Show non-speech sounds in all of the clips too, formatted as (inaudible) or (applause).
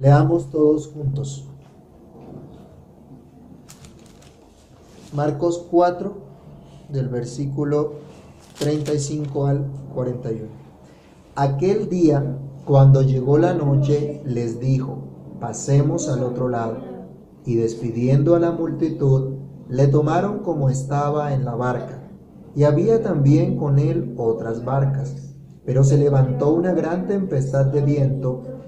Leamos todos juntos. Marcos 4, del versículo 35 al 41. Aquel día, cuando llegó la noche, les dijo, pasemos al otro lado. Y despidiendo a la multitud, le tomaron como estaba en la barca. Y había también con él otras barcas. Pero se levantó una gran tempestad de viento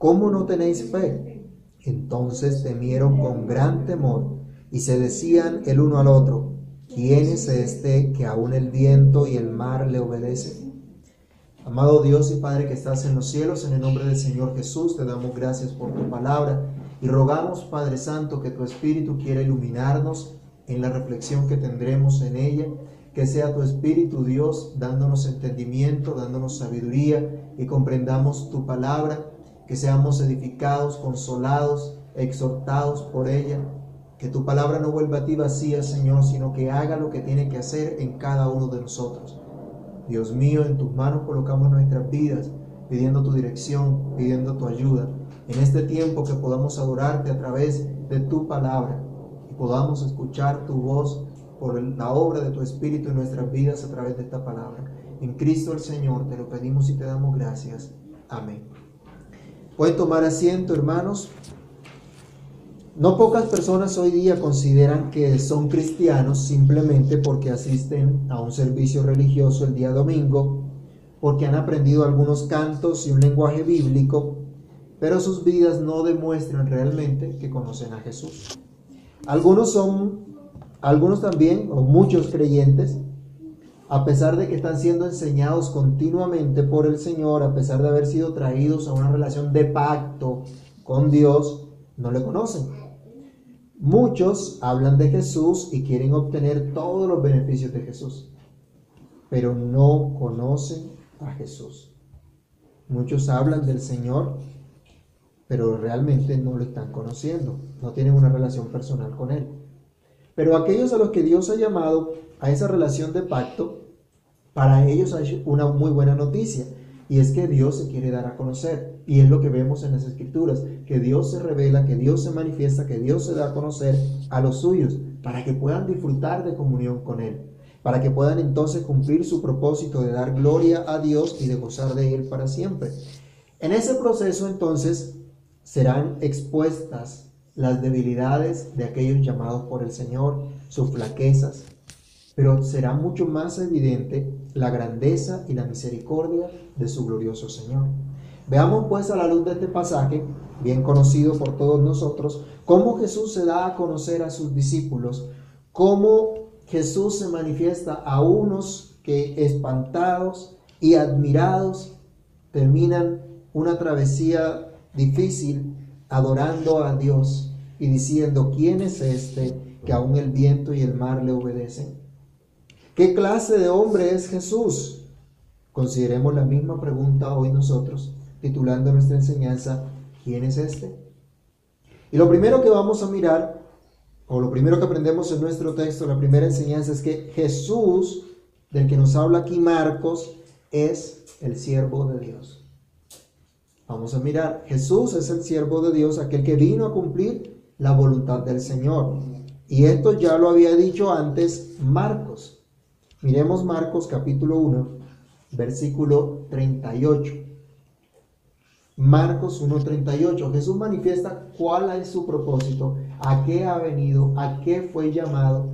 ¿Cómo no tenéis fe? Entonces temieron con gran temor y se decían el uno al otro, ¿quién es este que aún el viento y el mar le obedecen? Amado Dios y Padre que estás en los cielos, en el nombre del Señor Jesús, te damos gracias por tu palabra y rogamos, Padre Santo, que tu Espíritu quiera iluminarnos en la reflexión que tendremos en ella, que sea tu Espíritu Dios dándonos entendimiento, dándonos sabiduría y comprendamos tu palabra que seamos edificados, consolados, exhortados por ella. Que tu palabra no vuelva a ti vacía, Señor, sino que haga lo que tiene que hacer en cada uno de nosotros. Dios mío, en tus manos colocamos nuestras vidas, pidiendo tu dirección, pidiendo tu ayuda. En este tiempo que podamos adorarte a través de tu palabra y podamos escuchar tu voz por la obra de tu Espíritu en nuestras vidas a través de esta palabra. En Cristo el Señor te lo pedimos y te damos gracias. Amén. Pueden tomar asiento, hermanos. No pocas personas hoy día consideran que son cristianos simplemente porque asisten a un servicio religioso el día domingo, porque han aprendido algunos cantos y un lenguaje bíblico, pero sus vidas no demuestran realmente que conocen a Jesús. Algunos son, algunos también, o muchos creyentes, a pesar de que están siendo enseñados continuamente por el Señor, a pesar de haber sido traídos a una relación de pacto con Dios, no le conocen. Muchos hablan de Jesús y quieren obtener todos los beneficios de Jesús, pero no conocen a Jesús. Muchos hablan del Señor, pero realmente no lo están conociendo, no tienen una relación personal con Él. Pero aquellos a los que Dios ha llamado a esa relación de pacto, para ellos hay una muy buena noticia. Y es que Dios se quiere dar a conocer. Y es lo que vemos en las escrituras, que Dios se revela, que Dios se manifiesta, que Dios se da a conocer a los suyos, para que puedan disfrutar de comunión con Él, para que puedan entonces cumplir su propósito de dar gloria a Dios y de gozar de Él para siempre. En ese proceso entonces serán expuestas las debilidades de aquellos llamados por el Señor, sus flaquezas, pero será mucho más evidente la grandeza y la misericordia de su glorioso Señor. Veamos pues a la luz de este pasaje, bien conocido por todos nosotros, cómo Jesús se da a conocer a sus discípulos, cómo Jesús se manifiesta a unos que espantados y admirados terminan una travesía difícil adorando a Dios y diciendo, ¿quién es este que aún el viento y el mar le obedecen? ¿Qué clase de hombre es Jesús? Consideremos la misma pregunta hoy nosotros, titulando nuestra enseñanza, ¿quién es este? Y lo primero que vamos a mirar, o lo primero que aprendemos en nuestro texto, la primera enseñanza es que Jesús, del que nos habla aquí Marcos, es el siervo de Dios. Vamos a mirar, Jesús es el siervo de Dios, aquel que vino a cumplir la voluntad del Señor. Y esto ya lo había dicho antes Marcos. Miremos Marcos capítulo 1, versículo 38. Marcos 1.38. Jesús manifiesta cuál es su propósito, a qué ha venido, a qué fue llamado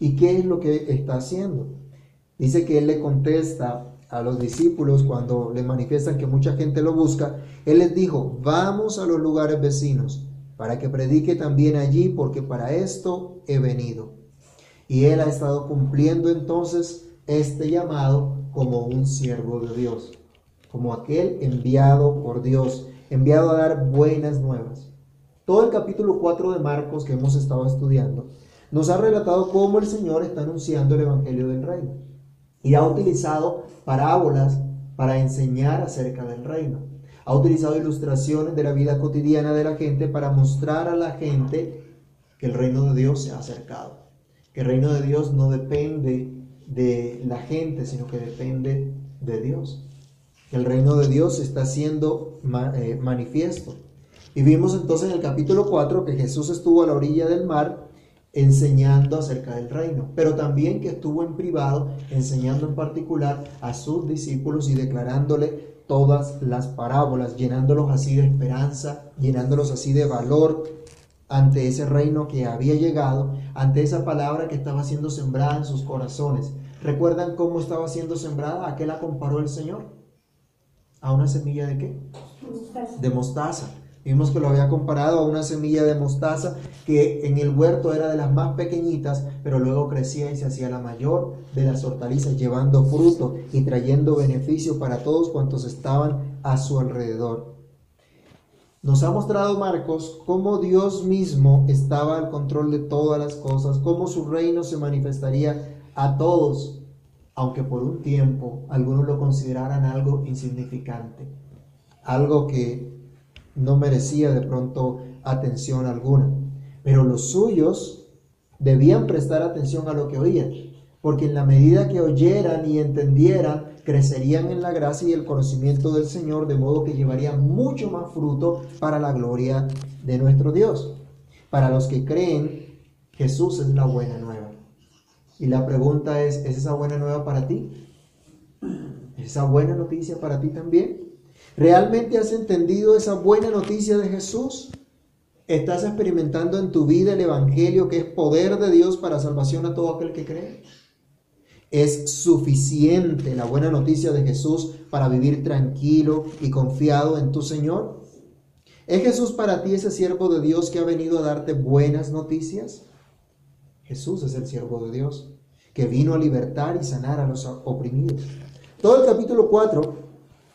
y qué es lo que está haciendo. Dice que Él le contesta a los discípulos cuando le manifiestan que mucha gente lo busca. Él les dijo, vamos a los lugares vecinos para que predique también allí porque para esto he venido. Y él ha estado cumpliendo entonces este llamado como un siervo de Dios, como aquel enviado por Dios. enviado a dar buenas nuevas. Todo el capítulo 4 de Marcos que hemos estado estudiando nos ha relatado cómo el Señor está anunciando el Evangelio del Reino y ha utilizado parábolas para enseñar acerca del reino. Ha utilizado ilustraciones de la vida cotidiana de la gente para mostrar a la gente que el reino de Dios se ha acercado, que el reino de Dios no depende de la gente, sino que depende de Dios. Que el reino de Dios está siendo eh, manifiesto. Y vimos entonces en el capítulo 4 que Jesús estuvo a la orilla del mar enseñando acerca del reino, pero también que estuvo en privado enseñando en particular a sus discípulos y declarándole todas las parábolas, llenándolos así de esperanza, llenándolos así de valor ante ese reino que había llegado, ante esa palabra que estaba siendo sembrada en sus corazones. ¿Recuerdan cómo estaba siendo sembrada? ¿A qué la comparó el Señor? ¿A una semilla de qué? De mostaza. Vimos que lo había comparado a una semilla de mostaza que en el huerto era de las más pequeñitas, pero luego crecía y se hacía la mayor de las hortalizas, llevando fruto y trayendo beneficio para todos cuantos estaban a su alrededor. Nos ha mostrado Marcos cómo Dios mismo estaba al control de todas las cosas, cómo su reino se manifestaría a todos, aunque por un tiempo algunos lo consideraran algo insignificante, algo que no merecía de pronto atención alguna. Pero los suyos debían prestar atención a lo que oían, porque en la medida que oyeran y entendieran, crecerían en la gracia y el conocimiento del Señor, de modo que llevarían mucho más fruto para la gloria de nuestro Dios. Para los que creen, Jesús es la buena nueva. Y la pregunta es, ¿es esa buena nueva para ti? ¿Es esa buena noticia para ti también? ¿Realmente has entendido esa buena noticia de Jesús? ¿Estás experimentando en tu vida el Evangelio que es poder de Dios para salvación a todo aquel que cree? ¿Es suficiente la buena noticia de Jesús para vivir tranquilo y confiado en tu Señor? ¿Es Jesús para ti ese siervo de Dios que ha venido a darte buenas noticias? Jesús es el siervo de Dios que vino a libertar y sanar a los oprimidos. Todo el capítulo 4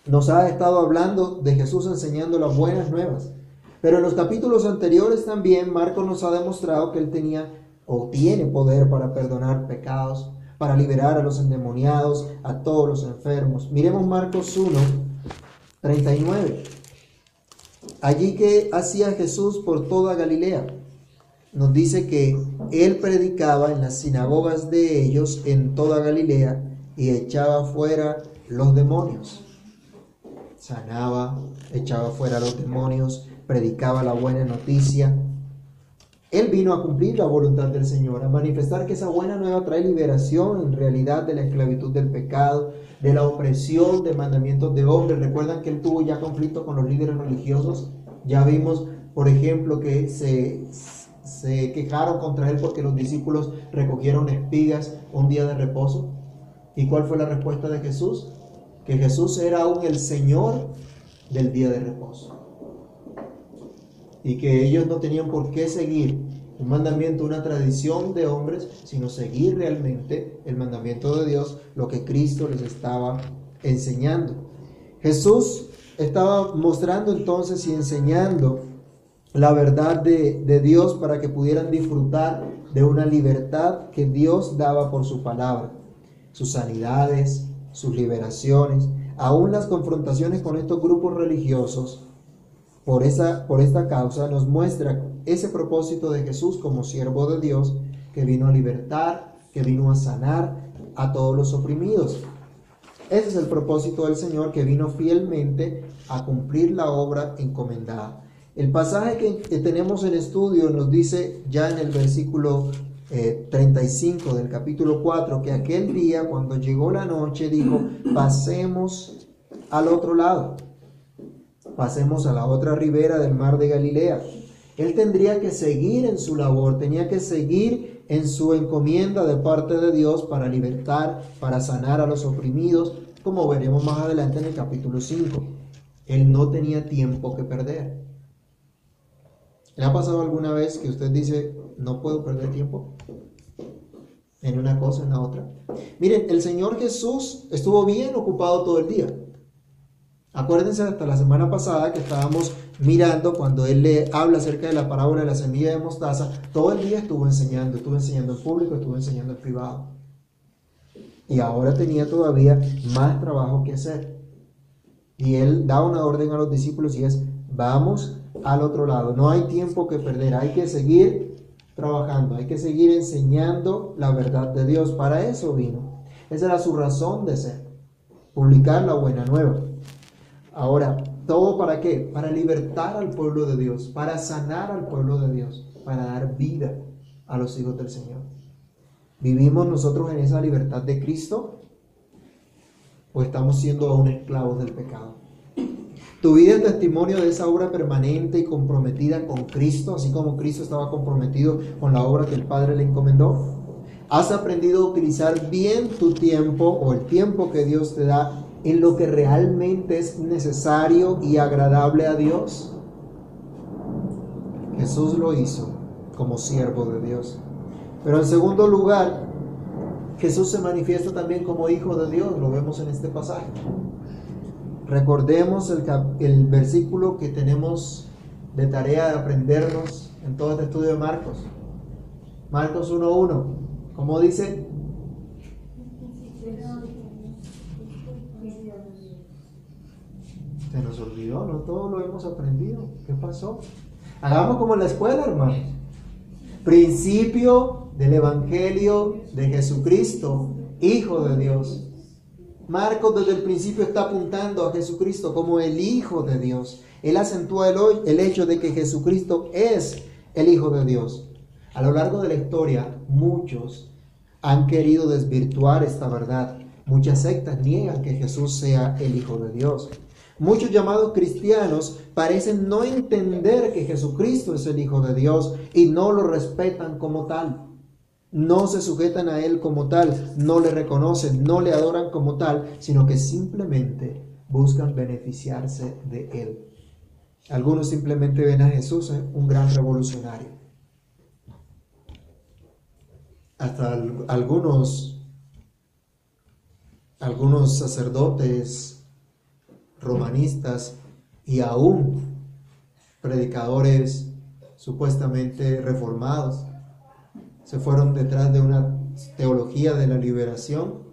nos ha estado hablando de Jesús enseñando las buenas nuevas. Pero en los capítulos anteriores también Marcos nos ha demostrado que él tenía o tiene poder para perdonar pecados, para liberar a los endemoniados, a todos los enfermos. Miremos Marcos 1, 39. Allí que hacía Jesús por toda Galilea. Nos dice que él predicaba en las sinagogas de ellos en toda Galilea y echaba fuera los demonios sanaba, echaba fuera a los demonios, predicaba la buena noticia. Él vino a cumplir la voluntad del Señor, a manifestar que esa buena nueva trae liberación en realidad de la esclavitud del pecado, de la opresión de mandamientos de hombres. Recuerdan que él tuvo ya conflicto con los líderes religiosos. Ya vimos, por ejemplo, que se, se quejaron contra él porque los discípulos recogieron espigas un día de reposo. ¿Y cuál fue la respuesta de Jesús? Que Jesús era aún el Señor del día de reposo. Y que ellos no tenían por qué seguir un mandamiento, una tradición de hombres, sino seguir realmente el mandamiento de Dios, lo que Cristo les estaba enseñando. Jesús estaba mostrando entonces y enseñando la verdad de, de, Dios para que pudieran disfrutar de una libertad que Dios daba por su palabra, sus sanidades, sus liberaciones, aún las confrontaciones con estos grupos religiosos, por, esa, por esta causa nos muestra ese propósito de Jesús como siervo de Dios que vino a libertar, que vino a sanar a todos los oprimidos. Ese es el propósito del Señor que vino fielmente a cumplir la obra encomendada. El pasaje que, tenemos en estudio nos dice ya en el versículo 35 eh, del capítulo 4, que aquel día cuando llegó la noche dijo, pasemos al otro lado, pasemos a la otra ribera del mar de Galilea. Él tendría que seguir en su labor, tenía que seguir en su encomienda de parte de Dios para libertar, para sanar a los oprimidos, como veremos más adelante en el capítulo 5. Él no tenía tiempo que perder. ¿Le ha pasado alguna vez que usted dice, no puedo perder tiempo en una cosa, en la otra. Miren, el Señor Jesús estuvo bien ocupado todo el día. Acuérdense hasta la semana pasada que estábamos mirando cuando él le habla acerca de la parábola de la semilla de mostaza, todo el día estuvo enseñando, estuvo enseñando en público, estuvo enseñando en privado. Y ahora tenía todavía más trabajo que hacer. Y él da una orden a los discípulos y es, vamos al otro lado, no hay tiempo que perder, hay que seguir trabajando, hay que seguir enseñando la verdad de Dios. Para eso vino. Esa era su razón de ser, publicar la buena nueva. Ahora, ¿todo para qué? Para libertar al pueblo de Dios, para sanar al pueblo de Dios, para dar vida a los hijos del Señor. ¿Vivimos nosotros en esa libertad de Cristo? ¿O estamos siendo aún esclavos del pecado? ¿Tu vida es testimonio de esa obra permanente y comprometida con Cristo, así como Cristo estaba comprometido con la obra que el Padre le encomendó? ¿Has aprendido a utilizar bien tu tiempo o el tiempo que Dios te da en lo que realmente es necesario y agradable a Dios? Jesús lo hizo como siervo de Dios. Pero en segundo lugar, Jesús se manifiesta también como hijo de Dios, lo vemos en este pasaje. Recordemos el, el versículo que tenemos de tarea de aprendernos en todo este estudio de Marcos. Marcos 1.1. ¿Cómo dice? Se nos olvidó, no todo lo hemos aprendido. ¿Qué pasó? Hagamos como en la escuela, hermano. Principio del Evangelio de Jesucristo, Hijo de Dios. Marcos desde el principio está apuntando a Jesucristo como el Hijo de Dios. Él acentúa el, el hecho de que Jesucristo es el Hijo de Dios. A lo largo de la historia, muchos han querido desvirtuar esta verdad. Muchas sectas niegan que Jesús sea el Hijo de Dios. Muchos llamados cristianos parecen no entender que Jesucristo es el Hijo de Dios y no lo respetan como tal. No se sujetan a Él como tal, no le reconocen, no le adoran como tal, sino que simplemente buscan beneficiarse de Él. Algunos simplemente ven a Jesús un gran revolucionario. Hasta algunos, algunos sacerdotes romanistas y aún predicadores supuestamente reformados se fueron detrás de una teología de la liberación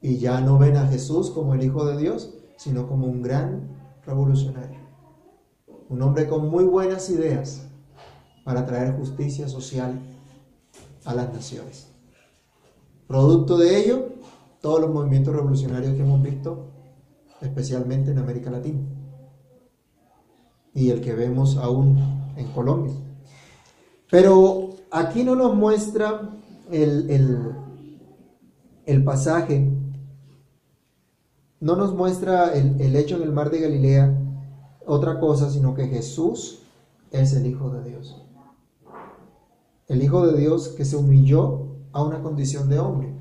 y ya no ven a Jesús como el Hijo de Dios, sino como un gran revolucionario. Un hombre con muy buenas ideas para traer justicia social a las naciones. Producto de ello, todos los movimientos revolucionarios que hemos visto especialmente en América Latina y el que vemos aún en Colombia. Pero aquí no nos muestra el, el, pasaje, no nos muestra el, el hecho en el mar de Galilea otra cosa, sino que Jesús es el Hijo de Dios. El Hijo de Dios que se humilló a una condición de hombre.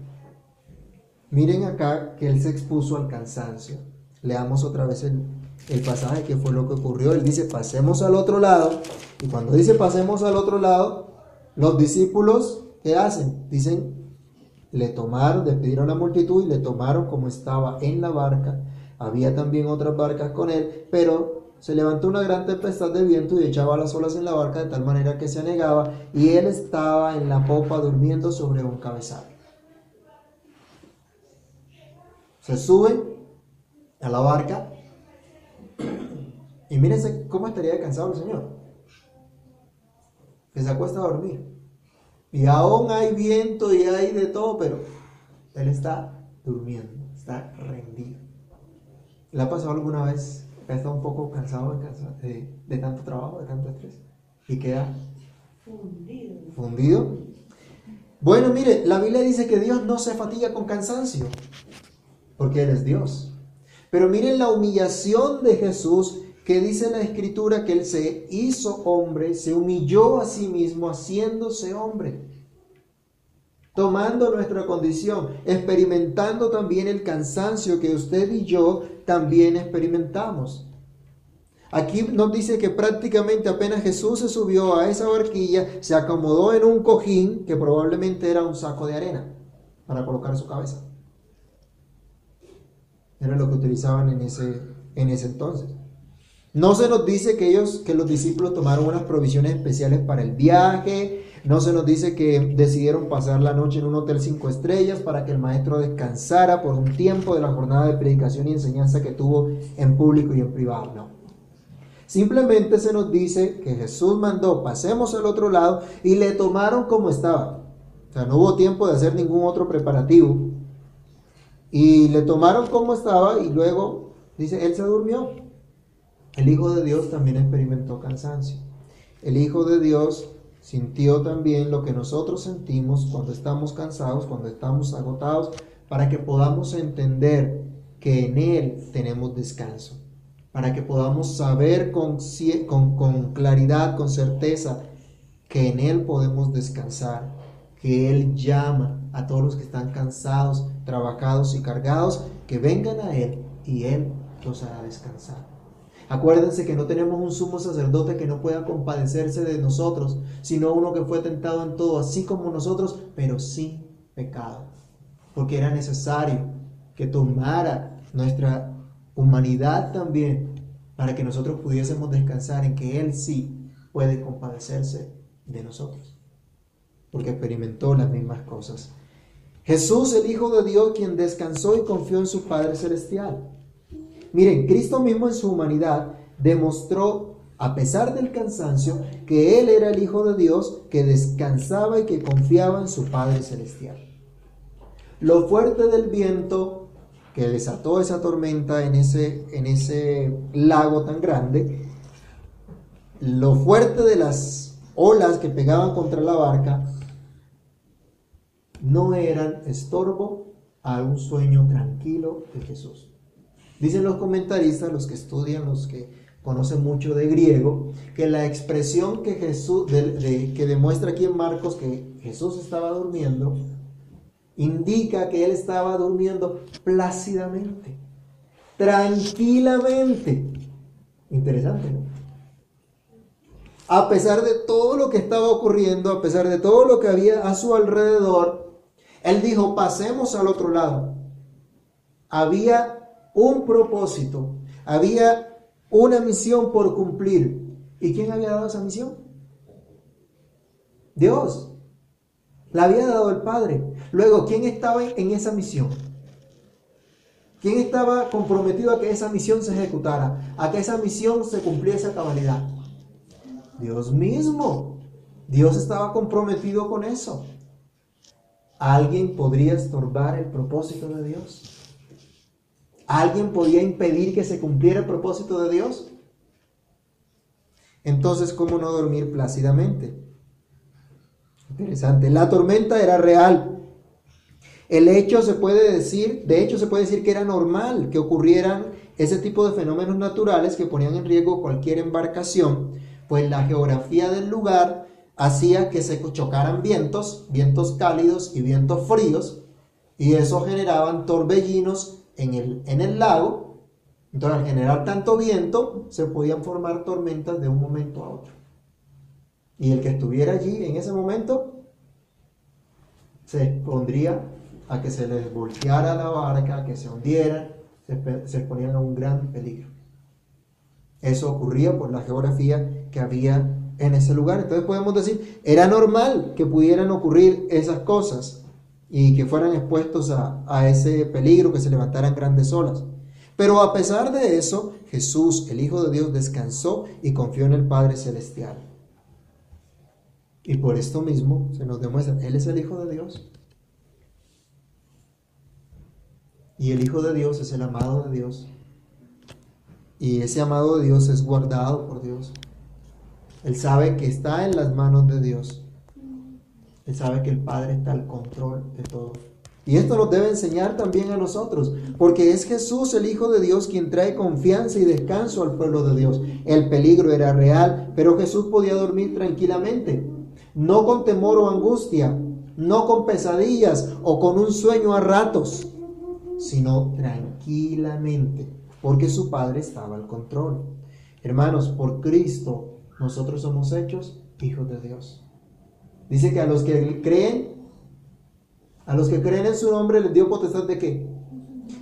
Miren acá que Él se expuso al cansancio. Leamos otra vez el, pasaje que fue lo que ocurrió. Él dice, pasemos al otro lado. Y cuando dice pasemos al otro lado, los discípulos, ¿qué hacen? Dicen, le tomaron, despidieron a la multitud y le tomaron como estaba en la barca. Había también otras barcas con él, pero se levantó una gran tempestad de viento y echaba las olas en la barca de tal manera que se anegaba y él estaba en la popa durmiendo sobre un cabezal. Se sube a la barca. Y mírense cómo estaría cansado el Señor. Que se acuesta a dormir. Y aún hay viento y hay de todo, pero Él está durmiendo, está rendido. ¿Le ha pasado alguna vez que está un poco cansado de, de, tanto trabajo, de tanto estrés? Y queda fundido. fundido. Bueno, mire, la Biblia dice que Dios no se fatiga con cansancio, porque Él es Dios. Pero miren la humillación de Jesús que dice la escritura que Él se hizo hombre, se humilló a sí mismo haciéndose hombre, tomando nuestra condición, experimentando también el cansancio que usted y yo también experimentamos. Aquí nos dice que prácticamente apenas Jesús se subió a esa barquilla, se acomodó en un cojín que probablemente era un saco de arena para colocar su cabeza. Era lo que utilizaban en ese, en ese entonces. No se nos dice que ellos, que los discípulos tomaron unas provisiones especiales para el viaje. No se nos dice que decidieron pasar la noche en un hotel cinco estrellas para que el maestro descansara por un tiempo de la jornada de predicación y enseñanza que tuvo en público y en privado. No. Simplemente se nos dice que Jesús mandó, pasemos al otro lado y le tomaron como estaba. O sea, no hubo tiempo de hacer ningún otro preparativo. Y le tomaron como estaba y luego, dice, él se durmió. El Hijo de Dios también experimentó cansancio. El Hijo de Dios sintió también lo que nosotros sentimos cuando estamos cansados, cuando estamos agotados, para que podamos entender que en Él tenemos descanso para que podamos saber con, claridad, con certeza, que en Él podemos descansar, que Él llama a todos los que están cansados, trabajados y cargados, que vengan a Él y Él los hará descansar. Acuérdense que no tenemos un sumo sacerdote que no pueda compadecerse de nosotros, sino uno que fue tentado en todo, así como nosotros, pero sin pecado. Porque era necesario que tomara nuestra humanidad también, para que nosotros pudiésemos descansar en que Él sí puede compadecerse de nosotros, porque experimentó las mismas cosas. Jesús, el Hijo de Dios, quien descansó y confió en su Padre Celestial. Miren, Cristo mismo en su humanidad demostró, a pesar del cansancio, que Él era el Hijo de Dios, que descansaba y que confiaba en su Padre Celestial. Lo fuerte del viento que desató esa tormenta en ese, en ese lago tan grande, lo fuerte de las olas que pegaban contra la barca no eran estorbo a un sueño tranquilo de Jesús. Dicen los comentaristas, los que estudian, los que conocen mucho de griego, que la expresión que Jesús que demuestra aquí en Marcos que Jesús estaba durmiendo indica que él estaba durmiendo plácidamente, tranquilamente. Interesante, ¿no? A pesar de todo lo que estaba ocurriendo, a pesar de todo lo que había a su alrededor, él dijo, pasemos al otro lado. Había un propósito, había una misión por cumplir. ¿Y quién había dado esa misión? Dios. La había dado el Padre. Luego, ¿quién estaba en esa misión? ¿Quién estaba comprometido a que esa misión se ejecutara? A que esa misión se cumpliese a cabalidad. Dios mismo. Dios estaba comprometido con eso. ¿Alguien podría estorbar el propósito de Dios? ¿Alguien podía impedir que se cumpliera el propósito de Dios? Entonces, ¿cómo no dormir plácidamente? Interesante. La tormenta era real. El hecho se puede decir, de hecho se puede decir que era normal que ocurrieran ese tipo de fenómenos naturales que ponían en riesgo cualquier embarcación, pues la geografía del lugar hacía que se chocaran vientos, vientos cálidos y vientos fríos, y eso generaban torbellinos en el, en el lago. Entonces al generar tanto viento, se podían formar tormentas de un momento a otro. Y el que estuviera allí en ese momento se expondría a que se les volteara la barca, a que se hundieran, se, se exponían a un gran peligro. Eso ocurría por la geografía que había en ese lugar. Entonces podemos decir, era normal que pudieran ocurrir esas cosas y que fueran expuestos a, a, ese peligro, que se levantaran grandes olas. Pero a pesar de eso, Jesús, el Hijo de Dios, descansó y confió en el Padre Celestial. Y por esto mismo se nos demuestra, Él es el Hijo de Dios. Y el Hijo de Dios es el amado de Dios. Y ese amado de Dios es guardado por Dios. Él sabe que está en las manos de Dios. Él sabe que el Padre está al control de todo. Y esto nos debe enseñar también a nosotros, porque es Jesús, el Hijo de Dios, quien trae confianza y descanso al pueblo de Dios. El peligro era real, pero Jesús podía dormir tranquilamente no con temor o angustia, no con pesadillas o con un sueño a ratos, sino tranquilamente, porque su Padre estaba al control. Hermanos, por Cristo nosotros somos hechos hijos de Dios. Dice que a los que creen, a los que creen en su nombre les dio potestad de qué?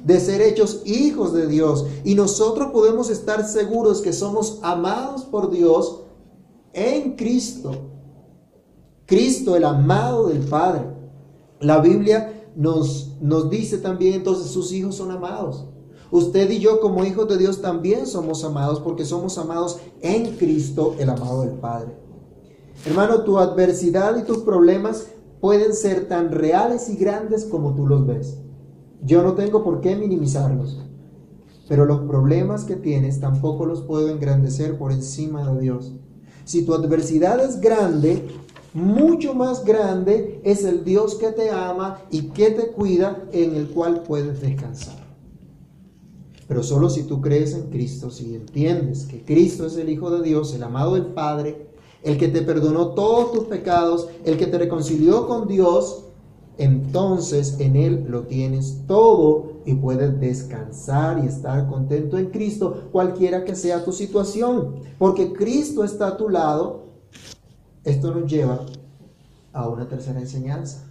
de ser hechos hijos de Dios. Y nosotros podemos estar seguros que somos amados por Dios en Cristo. Cristo, el amado del Padre. La Biblia nos, nos dice también entonces sus hijos son amados. Usted y yo como hijos de Dios también somos amados porque somos amados en Cristo, el amado del Padre. Hermano, tu adversidad y tus problemas pueden ser tan reales y grandes como tú los ves. Yo no tengo por qué minimizarlos, pero los problemas que tienes tampoco los puedo engrandecer por encima de Dios. Si tu adversidad es grande, mucho más grande es el Dios que te ama y que te cuida, en el cual puedes descansar. Pero solo si tú crees en Cristo, si entiendes que Cristo es el Hijo de Dios, el amado del Padre, el que te perdonó todos tus pecados, el que te reconcilió con Dios, entonces en Él lo tienes todo y puedes descansar y estar contento en Cristo, cualquiera que sea tu situación, porque Cristo está a tu lado. Esto nos lleva a una tercera enseñanza,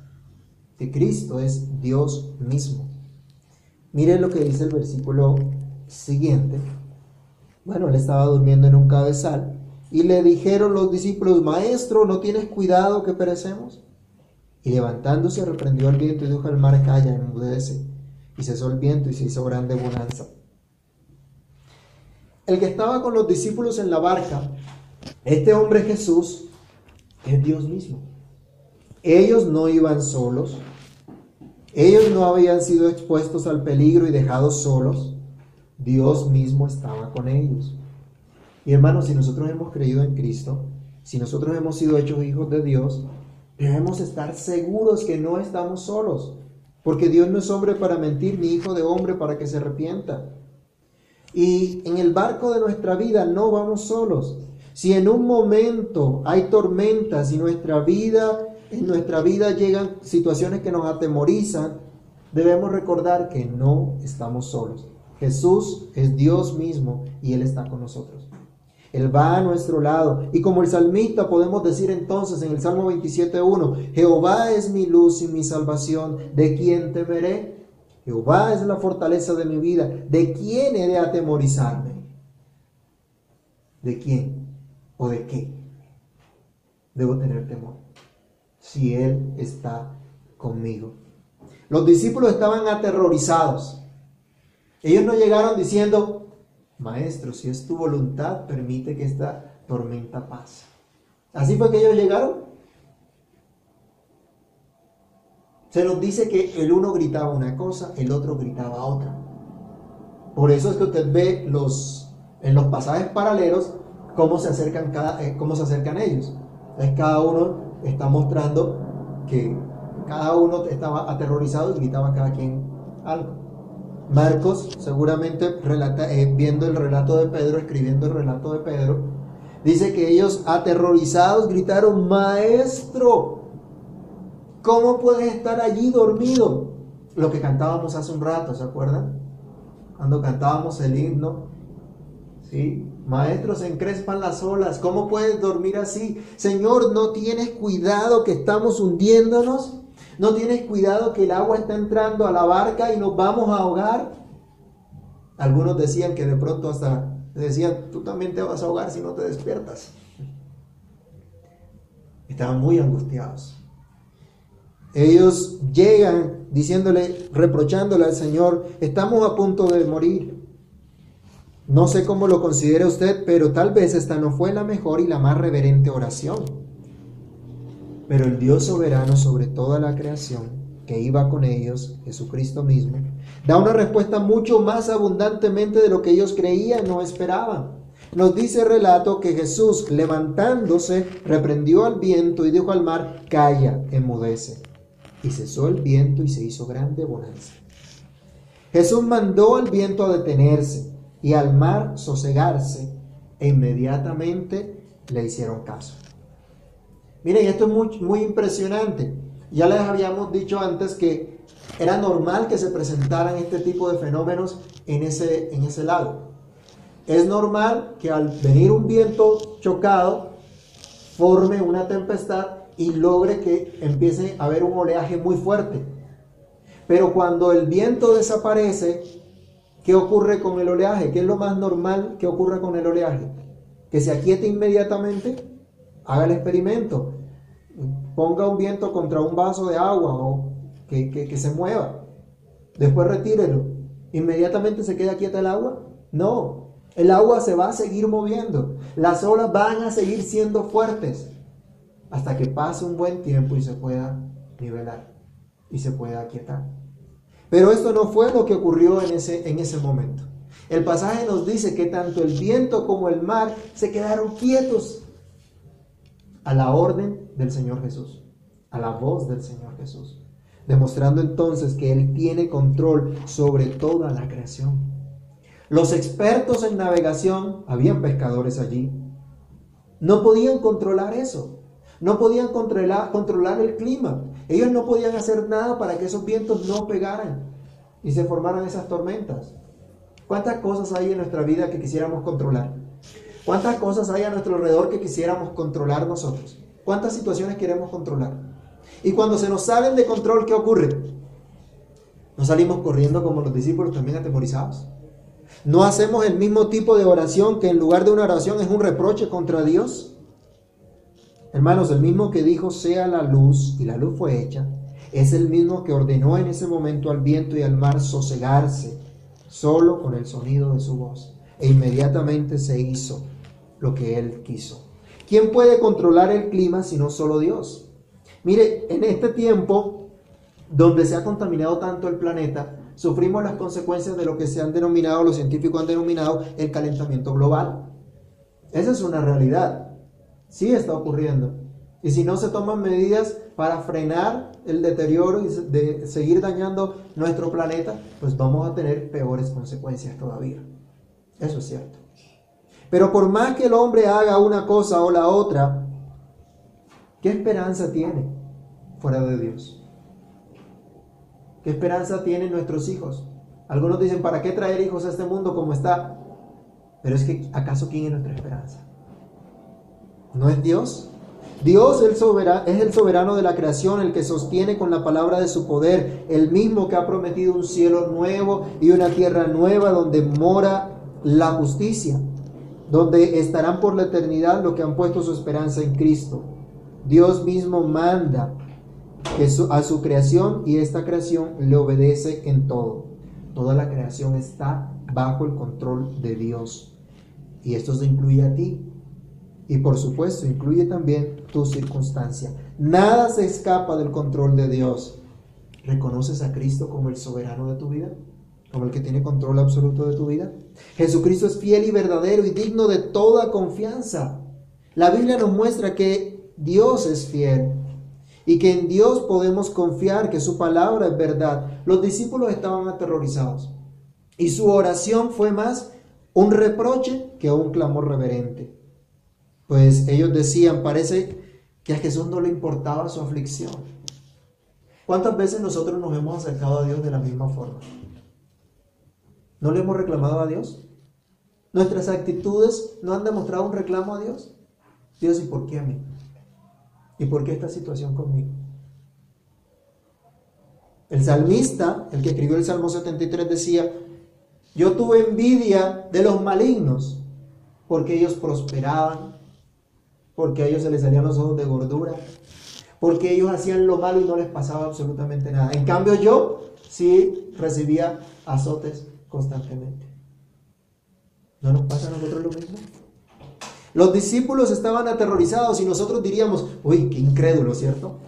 que Cristo es Dios mismo. Mire lo que dice el versículo siguiente. Bueno, él estaba durmiendo en un cabezal y le dijeron los discípulos, Maestro, ¿no tienes cuidado que perecemos? Y levantándose reprendió al viento y dijo al mar, calla, enmudece. Y cesó el viento y se hizo grande bonanza. El que estaba con los discípulos en la barca, este hombre Jesús, es Dios mismo. Ellos no iban solos. Ellos no habían sido expuestos al peligro y dejados solos. Dios mismo estaba con ellos. Y hermanos, si nosotros hemos creído en Cristo, si nosotros hemos sido hechos hijos de Dios, Debemos estar seguros que no estamos solos, porque Dios no es hombre para mentir, ni hijo de hombre para que se arrepienta. Y en el barco de nuestra vida no vamos solos. Si en un momento hay tormentas y nuestra vida, en nuestra vida llegan situaciones que nos atemorizan, debemos recordar que no estamos solos. Jesús es Dios mismo y Él está con nosotros. Él va a nuestro lado. Y como el salmista podemos decir entonces en el Salmo 27.1, Jehová es mi luz y mi salvación, ¿de quién temeré? Jehová es la fortaleza de mi vida, ¿de quién he de atemorizarme? ¿De quién o de qué? Debo tener temor. Si Él está conmigo. Los discípulos estaban aterrorizados. Ellos no llegaron diciendo, Maestro, si es tu voluntad, permite que esta tormenta pase. Así fue que ellos llegaron. Se nos dice que el uno gritaba una cosa, el otro gritaba otra. Por eso es que usted ve los, en los pasajes paralelos cómo se acercan, cada, eh, cómo se acercan ellos. Entonces cada uno está mostrando que cada uno estaba aterrorizado y gritaba cada quien algo. Marcos, seguramente relata, eh, viendo el relato de Pedro, escribiendo el relato de Pedro, dice que ellos aterrorizados gritaron, Maestro, ¿cómo puedes estar allí dormido? Lo que cantábamos hace un rato, ¿se acuerdan? Cuando cantábamos el himno. ¿Sí? Maestro, se encrespan las olas. ¿Cómo puedes dormir así? Señor, ¿no tienes cuidado que estamos hundiéndonos? ¿No tienes cuidado que el agua está entrando a la barca y nos vamos a ahogar? Algunos decían que de pronto hasta decían, tú también te vas a ahogar si no te despiertas. Estaban muy angustiados. Ellos llegan diciéndole, reprochándole al Señor, estamos a punto de morir. No sé cómo lo considera usted, pero tal vez esta no fue la mejor y la más reverente oración. Pero el Dios soberano sobre toda la creación, que iba con ellos, Jesucristo mismo, da una respuesta mucho más abundantemente de lo que ellos creían o esperaban. Nos dice el relato que Jesús, levantándose, reprendió al viento y dijo al mar, calla, enmudece. Y cesó el viento y se hizo grande bonanza. Jesús mandó al viento a detenerse y al mar sosegarse, e inmediatamente le hicieron caso. Miren, esto es muy, muy impresionante. Ya les habíamos dicho antes que era normal que se presentaran este tipo de fenómenos en ese, en ese lago. Es normal que al venir un viento chocado forme una tempestad y logre que empiece a haber un oleaje muy fuerte. Pero cuando el viento desaparece, ¿qué ocurre con el oleaje? ¿Qué es lo más normal que ocurre con el oleaje? Que se aquiete inmediatamente, haga el experimento, ponga un viento contra un vaso de agua o que, que se mueva, después retírelo, inmediatamente se queda quieta el agua. No, el agua se va a seguir moviendo, las olas van a seguir siendo fuertes hasta que pase un buen tiempo y se pueda nivelar y se pueda aquietar. Pero esto no fue lo que ocurrió en ese, en ese momento. El pasaje nos dice que tanto el viento como el mar se quedaron quietos a la orden del Señor Jesús, a la voz del Señor Jesús, demostrando entonces que Él tiene control sobre toda la creación. Los expertos en navegación, habían pescadores allí, no podían controlar eso, no podían controlar, controlar el clima, ellos no podían hacer nada para que esos vientos no pegaran y se formaran esas tormentas. ¿Cuántas cosas hay en nuestra vida que quisiéramos controlar? ¿Cuántas cosas hay a nuestro alrededor que quisiéramos controlar nosotros? ¿Cuántas situaciones queremos controlar? Y cuando se nos salen de control, ¿qué ocurre? ¿No salimos corriendo como los discípulos también atemorizados? ¿No hacemos el mismo tipo de oración que en lugar de una oración es un reproche contra Dios? Hermanos, el mismo que dijo sea la luz y la luz fue hecha, es el mismo que ordenó en ese momento al viento y al mar sosegarse solo con el sonido de su voz. E inmediatamente se hizo lo que él quiso. ¿Quién puede controlar el clima si no solo Dios? Mire, en este tiempo donde se ha contaminado tanto el planeta, sufrimos las consecuencias de lo que se han denominado, los científicos han denominado el calentamiento global. Esa es una realidad. Sí está ocurriendo. Y si no se toman medidas para frenar el deterioro y de seguir dañando nuestro planeta, pues vamos a tener peores consecuencias todavía. Eso es cierto. Pero por más que el hombre haga una cosa o la otra, ¿qué esperanza tiene fuera de Dios? ¿Qué esperanza tienen nuestros hijos? Algunos dicen, ¿para qué traer hijos a este mundo como está? Pero es que, ¿acaso quién es nuestra esperanza? ¿No es Dios? Dios es el soberano de la creación, el que sostiene con la palabra de su poder, el mismo que ha prometido un cielo nuevo y una tierra nueva donde mora la justicia, donde estarán por la eternidad los que han puesto su esperanza en Cristo. Dios mismo manda a su creación y esta creación le obedece en todo. Toda la creación está bajo el control de Dios. Y esto se incluye a ti, y por supuesto, incluye también tu circunstancia. Nada se escapa del control de Dios. ¿Reconoces a Cristo como el soberano de tu vida? ¿Como el que tiene control absoluto de tu vida? Jesucristo es fiel y verdadero y digno de toda confianza. La Biblia nos muestra que Dios es fiel y que en Dios podemos confiar, que su palabra es verdad. Los discípulos estaban aterrorizados y su oración fue más un reproche que un clamor reverente pues ellos decían, parece que a Jesús no le importaba su aflicción. ¿Cuántas veces nosotros nos hemos acercado a Dios de la misma forma? ¿No le hemos reclamado a Dios? ¿Nuestras actitudes no han demostrado un reclamo a Dios? Dios, ¿y por qué a mí? ¿Y por qué esta situación conmigo? El salmista, el que escribió el Salmo 73, decía, yo tuve envidia de los malignos porque ellos prosperaban porque a ellos se les salían los ojos de gordura, porque ellos hacían lo malo y no les pasaba absolutamente nada. En cambio yo sí recibía azotes constantemente. ¿No nos pasa a nosotros lo mismo? Los discípulos estaban aterrorizados y nosotros diríamos, uy, qué incrédulo, ¿cierto?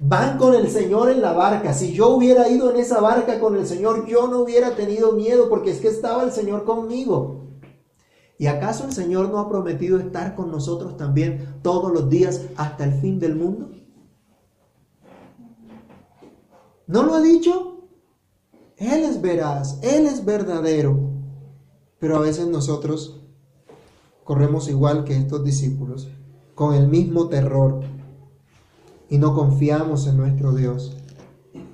Van con el Señor en la barca. Si yo hubiera ido en esa barca con el Señor, yo no hubiera tenido miedo porque es que estaba el Señor conmigo. ¿Y acaso el Señor no ha prometido estar con nosotros también todos los días hasta el fin del mundo? ¿No lo ha dicho? Él es veraz, Él es verdadero. Pero a veces nosotros corremos igual que estos discípulos, con el mismo terror, y no confiamos en nuestro Dios.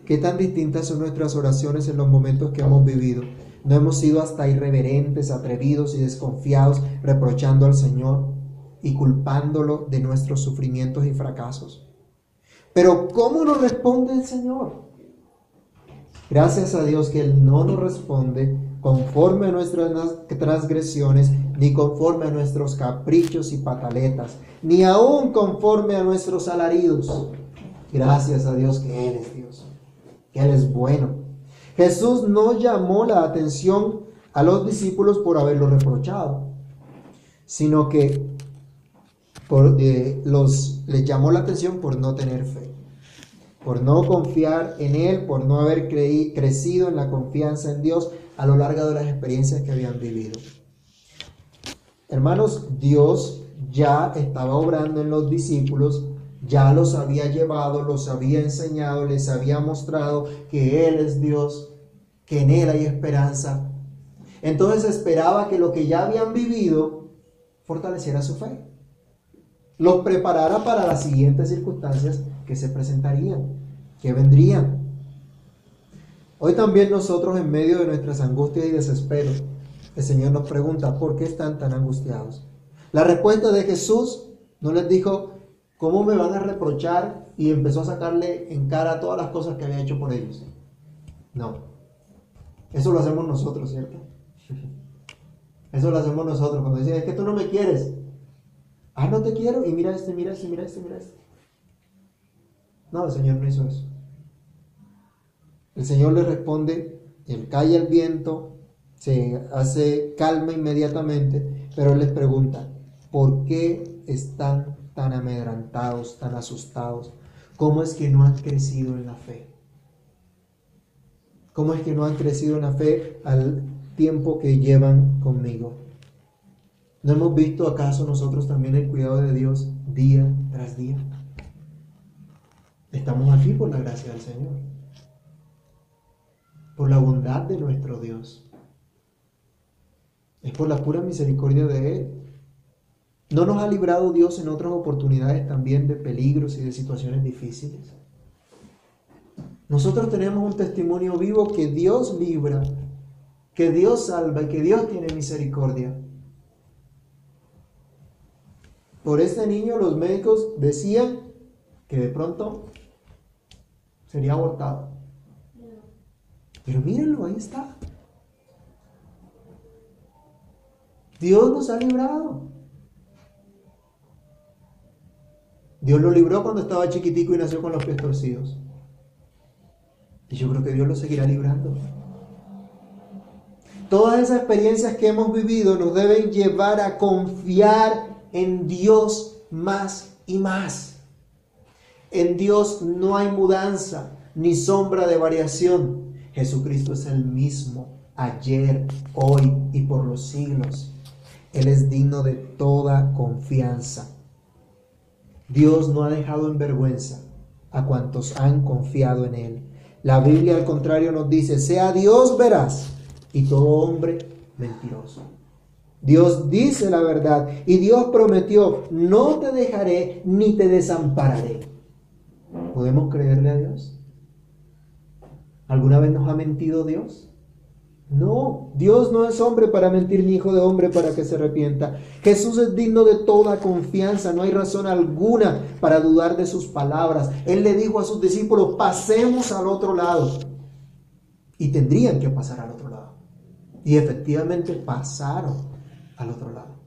¿Qué tan distintas son nuestras oraciones en los momentos que hemos vivido? No hemos sido hasta irreverentes, atrevidos y desconfiados, reprochando al Señor y culpándolo de nuestros sufrimientos y fracasos. Pero ¿cómo nos responde el Señor? Gracias a Dios que Él no nos responde conforme a nuestras transgresiones, ni conforme a nuestros caprichos y pataletas, ni aún conforme a nuestros alaridos. Gracias a Dios que Él es Dios, que Él es bueno. Jesús no llamó la atención a los discípulos por haberlo reprochado, sino que eh, los, les llamó la atención por no tener fe, por no confiar en Él, por no haber crecido en la confianza en Dios a lo largo de las experiencias que habían vivido. Hermanos, Dios ya estaba obrando en los discípulos, ya los había llevado, los había enseñado, les había mostrado que Él es Dios, que en Él hay esperanza, entonces esperaba que lo que ya habían vivido fortaleciera su fe. Los preparara para las siguientes circunstancias que se presentarían, que vendrían. Hoy también nosotros en medio de nuestras angustias y desesperos, el Señor nos pregunta, ¿por qué están tan angustiados? La respuesta de Jesús no les dijo, ¿cómo me van a reprochar? Y empezó a sacarle en cara todas las cosas que había hecho por ellos. No, eso lo hacemos nosotros, ¿cierto? (laughs) Eso lo hacemos nosotros cuando dicen, es que tú no me quieres. Ah, no te quiero. Y mira este, mira este, mira este, mira este. No, el Señor no hizo eso. El Señor le responde, él calla el viento, se hace calma inmediatamente, pero él les pregunta, ¿por qué están tan amedrantados, tan asustados? ¿Cómo es que no han crecido en la fe? ¿Cómo es que no han crecido en la fe al tiempo que llevan conmigo. ¿No hemos visto acaso nosotros también el cuidado de Dios día tras día? Estamos aquí por la gracia del Señor, por la bondad de nuestro Dios. Es por la pura misericordia de Él. ¿No nos ha librado Dios en otras oportunidades también de peligros y de situaciones difíciles? Nosotros tenemos un testimonio vivo que Dios libra que Dios salva y que Dios tiene misericordia. Por este niño los médicos decían que de pronto sería abortado. Pero mírenlo, ahí está. Dios nos ha librado. Dios lo libró cuando estaba chiquitico y nació con los pies torcidos. Y yo creo que Dios lo seguirá librando. Todas esas experiencias que hemos vivido nos deben llevar a confiar en Dios más y más. En Dios no hay mudanza ni sombra de variación. Jesucristo es el mismo ayer, hoy y por los siglos. Él es digno de toda confianza. Dios no ha dejado en vergüenza a cuantos han confiado en Él. La Biblia al contrario nos dice, sea Dios verás y todo hombre mentiroso. Dios dice la verdad y Dios prometió, no te dejaré ni te desampararé. ¿Podemos creerle a Dios? ¿Alguna vez nos ha mentido Dios? No, Dios no es hombre para mentir ni hijo de hombre para que se arrepienta. Jesús es digno de toda confianza, no hay razón alguna para dudar de sus palabras. Él le dijo a sus discípulos, pasemos al otro lado. Y tendrían que pasar al otro lado. Y efectivamente pasaron al otro lado.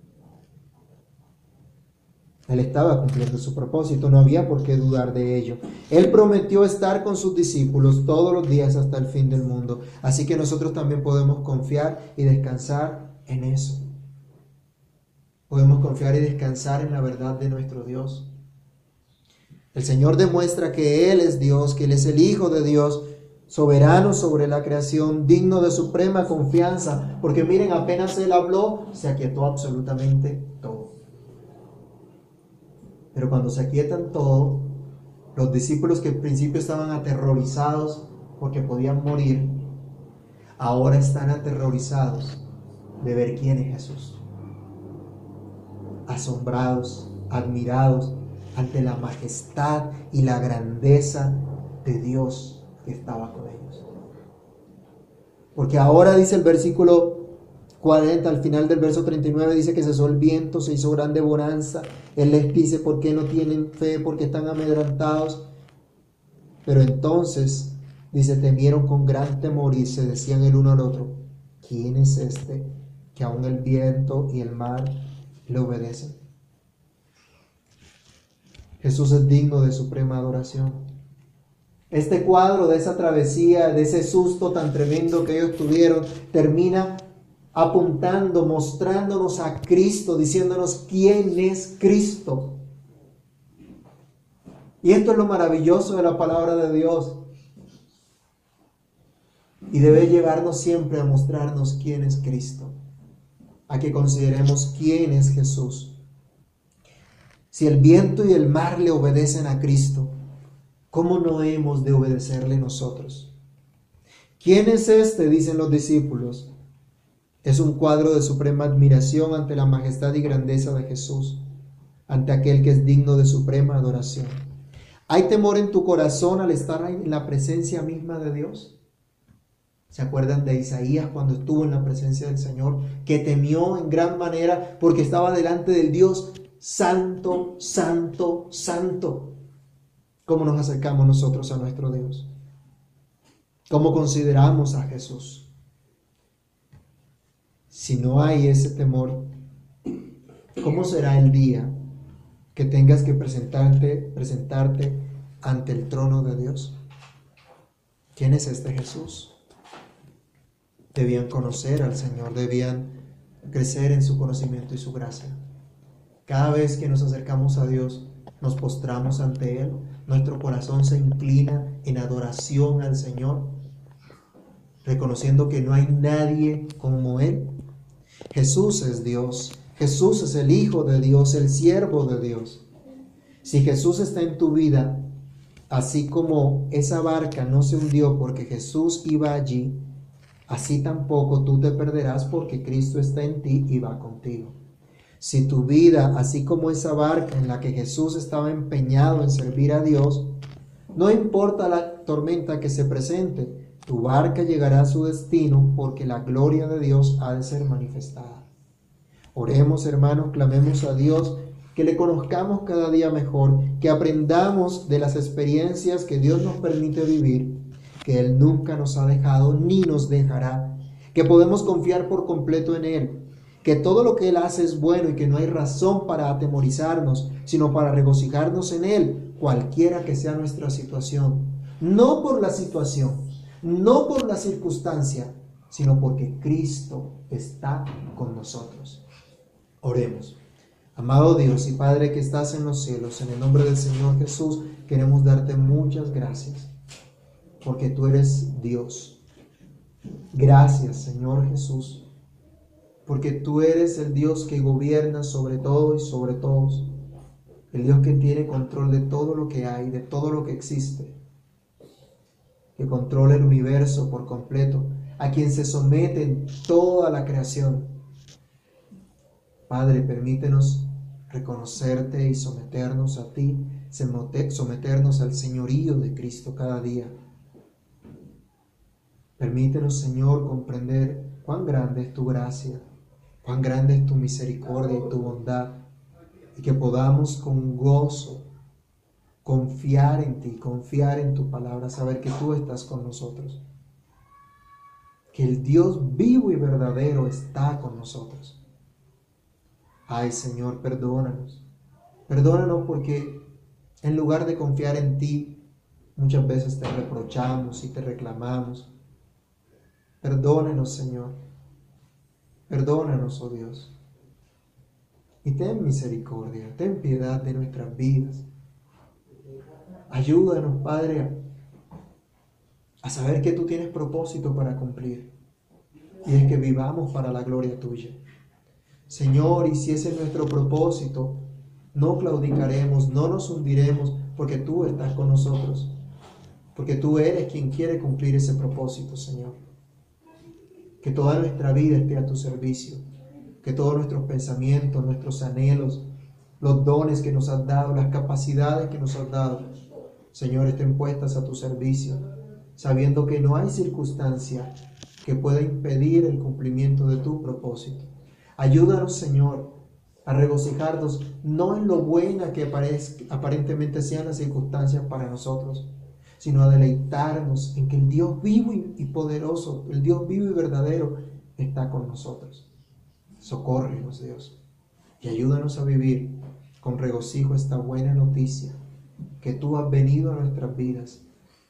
Él estaba cumpliendo su propósito, no había por qué dudar de ello. Él prometió estar con sus discípulos todos los días hasta el fin del mundo. Así que nosotros también podemos confiar y descansar en eso. Podemos confiar y descansar en la verdad de nuestro Dios. El Señor demuestra que Él es Dios, que Él es el Hijo de Dios soberano sobre la creación, digno de suprema confianza, porque miren, apenas él habló, se aquietó absolutamente todo. Pero cuando se aquietan todo, los discípulos que al principio estaban aterrorizados porque podían morir, ahora están aterrorizados de ver quién es Jesús. Asombrados, admirados ante la majestad y la grandeza de Dios que estaba con ellos. Porque ahora dice el versículo 40, al final del verso 39, dice que cesó el viento, se hizo grande bonanza. Él les dice por qué no tienen fe, porque están amedrantados. Pero entonces Dice, temieron con gran temor y se decían el uno al otro, ¿quién es este que aun el viento y el mar le obedecen? Jesús es digno de suprema adoración. Este cuadro de esa travesía, de ese susto tan tremendo que ellos tuvieron, termina apuntando, mostrándonos a Cristo, diciéndonos quién es Cristo. Y esto es lo maravilloso de la palabra de Dios. Y debe llevarnos siempre a mostrarnos quién es Cristo, a que consideremos quién es Jesús. Si el viento y el mar le obedecen a Cristo, ¿cómo no hemos de obedecerle nosotros? ¿Quién es este? dicen los discípulos. Es un cuadro de suprema admiración ante la majestad y grandeza de Jesús, ante aquel que es digno de suprema adoración. ¿Hay temor en tu corazón al estar en la presencia misma de Dios? ¿Se acuerdan de Isaías cuando estuvo en la presencia del Señor? Que temió en gran manera porque estaba delante del Dios santo, santo, santo. ¿Cómo nos acercamos nosotros a nuestro Dios? ¿Cómo consideramos a Jesús? si no hay ese temor, ¿cómo será el día que tengas que presentarte, presentarte ante el trono de Dios? ¿Quién es este Jesús? Debían conocer al Señor, debían crecer en su conocimiento y su gracia. Cada vez que nos acercamos a Dios, nos postramos ante Él, nuestro corazón se inclina en adoración al Señor, reconociendo que no hay nadie como Él Jesús es Dios. Jesús es el Hijo de Dios, el siervo de Dios. Si Jesús está en tu vida, así como esa barca no se hundió porque Jesús iba allí, así tampoco tú te perderás porque Cristo está en ti y va contigo. Si tu vida, así como esa barca en la que Jesús estaba empeñado en servir a Dios, no importa la tormenta que se presente, tu barca llegará a su destino porque la gloria de Dios ha de ser manifestada. Oremos, hermanos, clamemos a Dios, que le conozcamos cada día mejor, que aprendamos de las experiencias que Dios nos permite vivir, que Él nunca nos ha dejado ni nos dejará, que podemos confiar por completo en Él, que todo lo que Él hace es bueno y que no hay razón para atemorizarnos, sino para regocijarnos en Él, cualquiera que sea nuestra situación. No por la situación, no por la circunstancia, sino porque Cristo está con nosotros. Oremos. Amado Dios y Padre que estás en los cielos, en el nombre del Señor Jesús, queremos darte muchas gracias, porque tú eres Dios. Gracias, Señor Jesús, porque tú eres el Dios que gobierna sobre todo y sobre todos, el Dios que tiene control de todo lo que hay, de todo lo que existe que controla el universo por completo, a quien se somete toda la creación. Padre, permítenos reconocerte y someternos a ti, someternos al señorío de Cristo cada día. Permítenos, Señor, comprender cuán grande es tu gracia, cuán grande es tu misericordia y tu bondad, y que podamos con gozo confiar en ti, confiar en tu palabra, saber que tú estás con nosotros. Que el Dios vivo y verdadero está con nosotros. Ay Señor, perdónanos. Perdónanos porque en lugar de confiar en ti, muchas veces te reprochamos y te reclamamos. Perdónenos, Señor. Perdónanos, oh Dios. Y ten misericordia, ten piedad de nuestras vidas. Ayúdanos, Padre, a saber que tú tienes propósito para cumplir. Y es que vivamos para la gloria tuya. Señor, y si ese es nuestro propósito, no claudicaremos, no nos hundiremos, porque tú estás con nosotros. Porque tú eres quien quiere cumplir ese propósito, Señor. Que toda nuestra vida esté a tu servicio. Que todos nuestros pensamientos, nuestros anhelos, los dones que nos has dado, las capacidades que nos has dado, Señor, estén puestas a tu servicio, sabiendo que no hay circunstancia que pueda impedir el cumplimiento de tu propósito. Ayúdanos, Señor, a regocijarnos no en lo buena que aparentemente sean las circunstancias para nosotros, sino a deleitarnos en que el Dios vivo y poderoso, el Dios vivo y verdadero, está con nosotros. Socórrenos, Dios, y ayúdanos a vivir con regocijo esta buena noticia, que tú has venido a nuestras vidas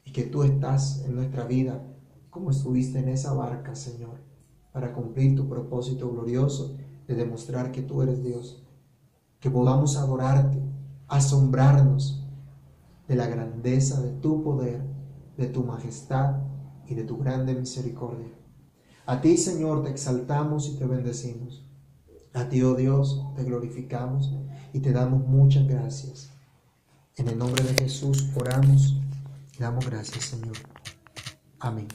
y que tú estás en nuestra vida como estuviste en esa barca, Señor, para cumplir tu propósito glorioso de demostrar que tú eres Dios. Que podamos adorarte, asombrarnos de la grandeza de tu poder, de tu majestad y de tu grande misericordia. A ti, Señor, te exaltamos y te bendecimos. A ti, oh Dios, te glorificamos y te damos muchas gracias. En el nombre de Jesús oramos y damos gracias, Señor. Amén.